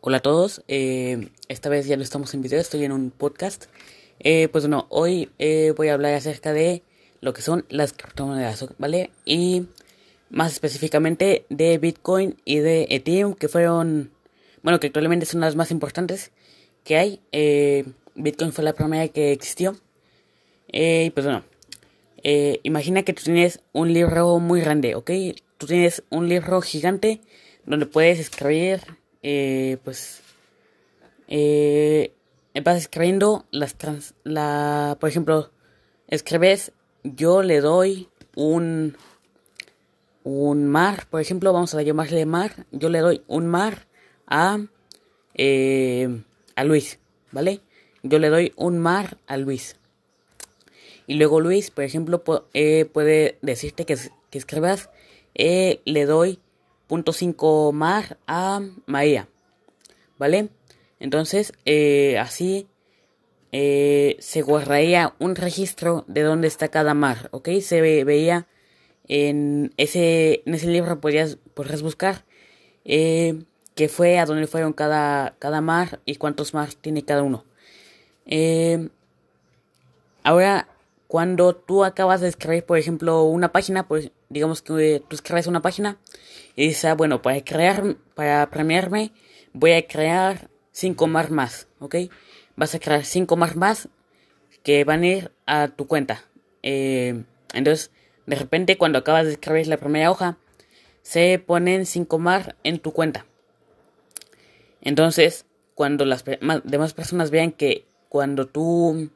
Hola a todos, eh, esta vez ya no estamos en video, estoy en un podcast. Eh, pues bueno, hoy eh, voy a hablar acerca de lo que son las criptomonedas, ¿vale? Y más específicamente de Bitcoin y de Ethereum, que fueron, bueno, que actualmente son las más importantes que hay. Bitcoin fue la primera que existió. Y pues bueno, imagina que tú tienes un libro muy grande, ¿ok? Tú tienes un libro gigante donde puedes escribir eh, pues eh, vas escribiendo las trans, la, por ejemplo, escribes yo le doy un un mar, por ejemplo, vamos a llamarle mar, yo le doy un mar a eh, a Luis, ¿vale? Yo le doy un mar a Luis. Y luego Luis, por ejemplo, eh, puede decirte que, que escribas eh, le doy .5 mar a María. ¿Vale? Entonces, eh, así eh, se guardaría un registro de dónde está cada mar, ¿ok? Se veía en ese, en ese libro, podrías, buscar eh, qué fue, a dónde fueron cada, cada mar y cuántos mar tiene cada uno. ahora, cuando tú acabas de escribir, por ejemplo, una página, pues digamos que tú escribes una página y dices, ah, bueno, para crear, para premiarme, voy a crear 5 más más, ¿ok? Vas a crear 5 más más que van a ir a tu cuenta. Eh, entonces, de repente, cuando acabas de escribir la primera hoja, se ponen 5 más en tu cuenta. Entonces, cuando las demás personas vean que cuando tú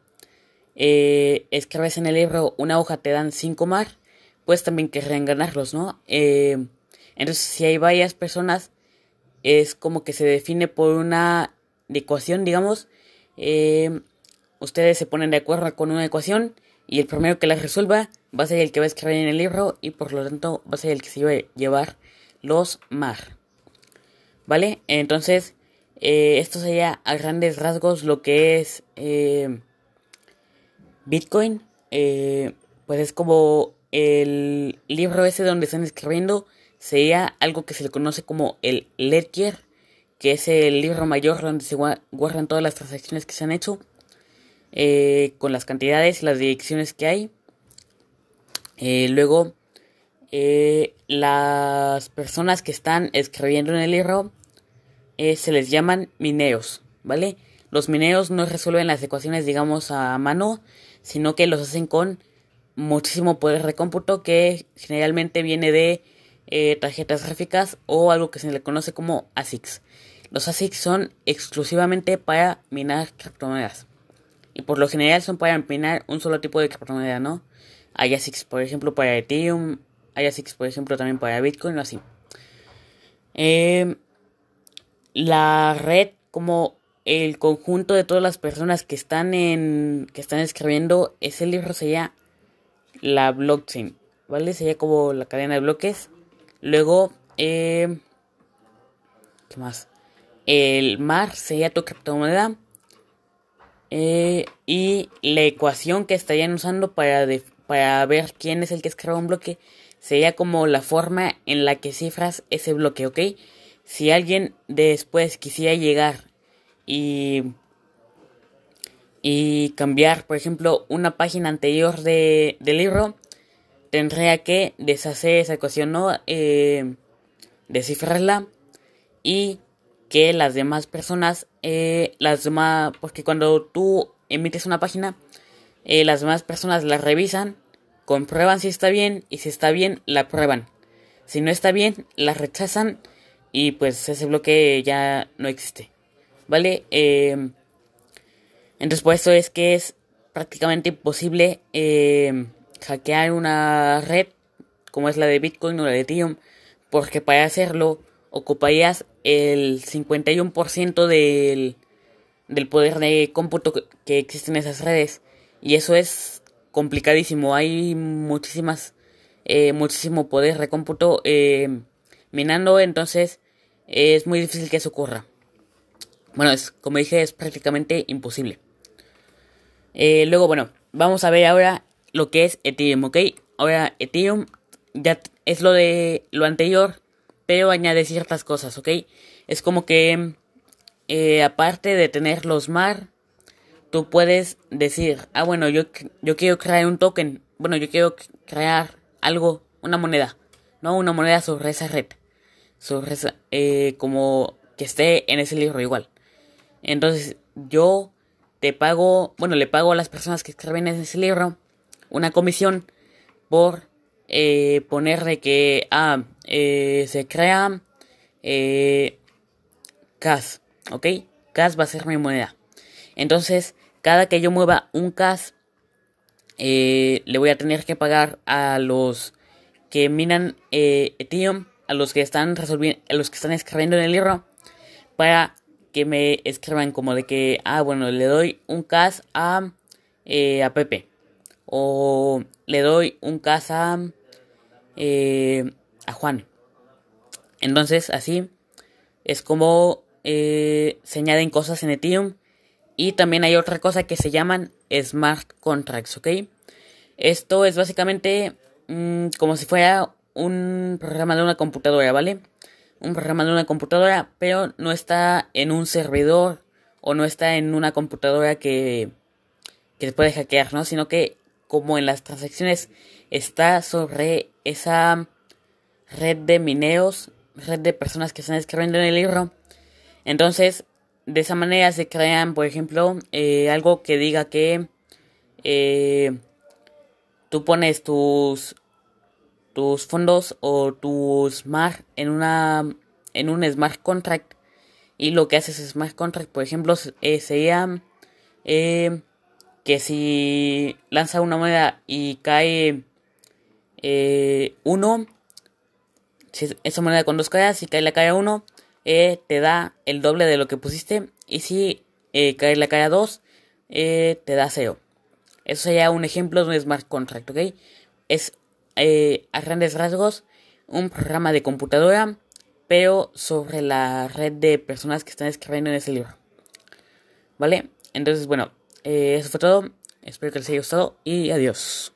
eh, escribes en el libro una hoja te dan 5 más, pues también querrían ganarlos, ¿no? Eh, entonces, si hay varias personas, es como que se define por una ecuación, digamos. Eh, ustedes se ponen de acuerdo con una ecuación y el primero que la resuelva va a ser el que va a escribir en el libro y por lo tanto va a ser el que se va a llevar los mar. ¿Vale? Entonces, eh, esto sería a grandes rasgos lo que es Bitcoin. pues es como el libro ese donde están escribiendo sería algo que se le conoce como el ledger, que es el libro mayor donde se guardan todas las transacciones que se han hecho, eh, con las cantidades y las direcciones que hay. Eh, luego, eh, las personas que están escribiendo en el libro se les llaman mineros, ¿vale? Los mineros no resuelven las ecuaciones, digamos, a mano, sino que los hacen con muchísimo poder de cómputo que generalmente viene de eh, tarjetas gráficas o algo que se le conoce como ASICs. Los ASICs son exclusivamente para minar criptomonedas. Y por lo general son para minar un solo tipo de criptomoneda, ¿no? Hay ASICs, por ejemplo, para Ethereum. Hay ASICs, por ejemplo, también para Bitcoin o así. Em, la red como el conjunto de todas las personas que están en que están escribiendo ese libro sería la blockchain, ¿vale? Sería como la cadena de bloques. Luego, eh, ¿qué más? El mar sería tu criptomoneda. Eh, y la ecuación que estarían usando para, para ver quién es el que escribe un bloque sería como la forma en la que cifras ese bloque, ¿ok? Si alguien después quisiera llegar y y cambiar, por ejemplo, una página anterior de, del libro, tendría que deshacer esa ecuación, ¿no? Eh, descifrarla y que las demás personas, eh, las demás, porque cuando tú emites una página, eh, las demás personas la revisan, comprueban si está bien y si está bien, la prueban. Si no está bien, la rechazan y pues ese bloque ya no existe. ¿Vale? Eh, entonces por eso es que es prácticamente imposible eh, hackear una red como es la de Bitcoin o la de Ethereum, porque para hacerlo ocuparías el 51% del, del poder de cómputo que existe en esas redes. Y eso es complicadísimo. Hay muchísimas, eh, muchísimo poder de cómputo eh, minando, entonces es muy difícil que eso ocurra. Bueno, es, como dije, es prácticamente imposible. Eh, luego, bueno, vamos a ver ahora lo que es Ethereum, ¿ok? Ahora, Ethereum ya es lo de lo anterior, pero añade ciertas cosas, ¿ok? Es como que eh, aparte de tener los MAR, tú puedes decir, ah, bueno, yo, yo quiero crear un token, bueno, yo quiero crear algo, una moneda, ¿no? Una moneda sobre esa red, sobre esa, eh, como que esté en ese libro igual. Entonces, yo te pago, bueno, le pago a las personas que escriben en ese libro una comisión por eh, ponerle que, ah, eh, se crea eh, CAS, ¿ok? CAS va a ser mi moneda. Entonces, cada que yo mueva un CAS, eh, le voy a tener que pagar a los que minan Ethereum, a los que están resolviendo, a los que están escribiendo en el libro, para que me escriban como de que, ah, bueno, le doy un CAS a, eh, a Pepe. O le doy un CAS a, a Juan. Entonces, así es como se añaden cosas en Ethereum y también hay otra cosa que se llaman smart contracts, ¿ok? Esto es básicamente mm, como si fuera un programa de una computadora, ¿vale? Un programa de una computadora, pero no está en un servidor o no está en una computadora que, que se puede hackear, ¿no? Sino que como en las transacciones está sobre esa red de mineos, red de personas que están escribiendo en el libro. Entonces, de esa manera se crean, por ejemplo, eh, algo que diga que eh, tú pones tus tus fondos o tus smart en una en un smart contract y lo que hace ese smart contract, por ejemplo, eh, sería que si lanza una moneda y cae uno, si esa moneda con dos caras, si cae la uno, eh, te da el doble de lo que pusiste. Y si eh, cae la cara 2, eh, te da 0. Eso sería un ejemplo de un smart contract, ¿ok? Es eh, a grandes rasgos un programa de computadora, pero sobre la red de personas que están escribiendo en ese libro. ¿Vale? Entonces, bueno, eso fue todo. Espero que les haya gustado y adiós.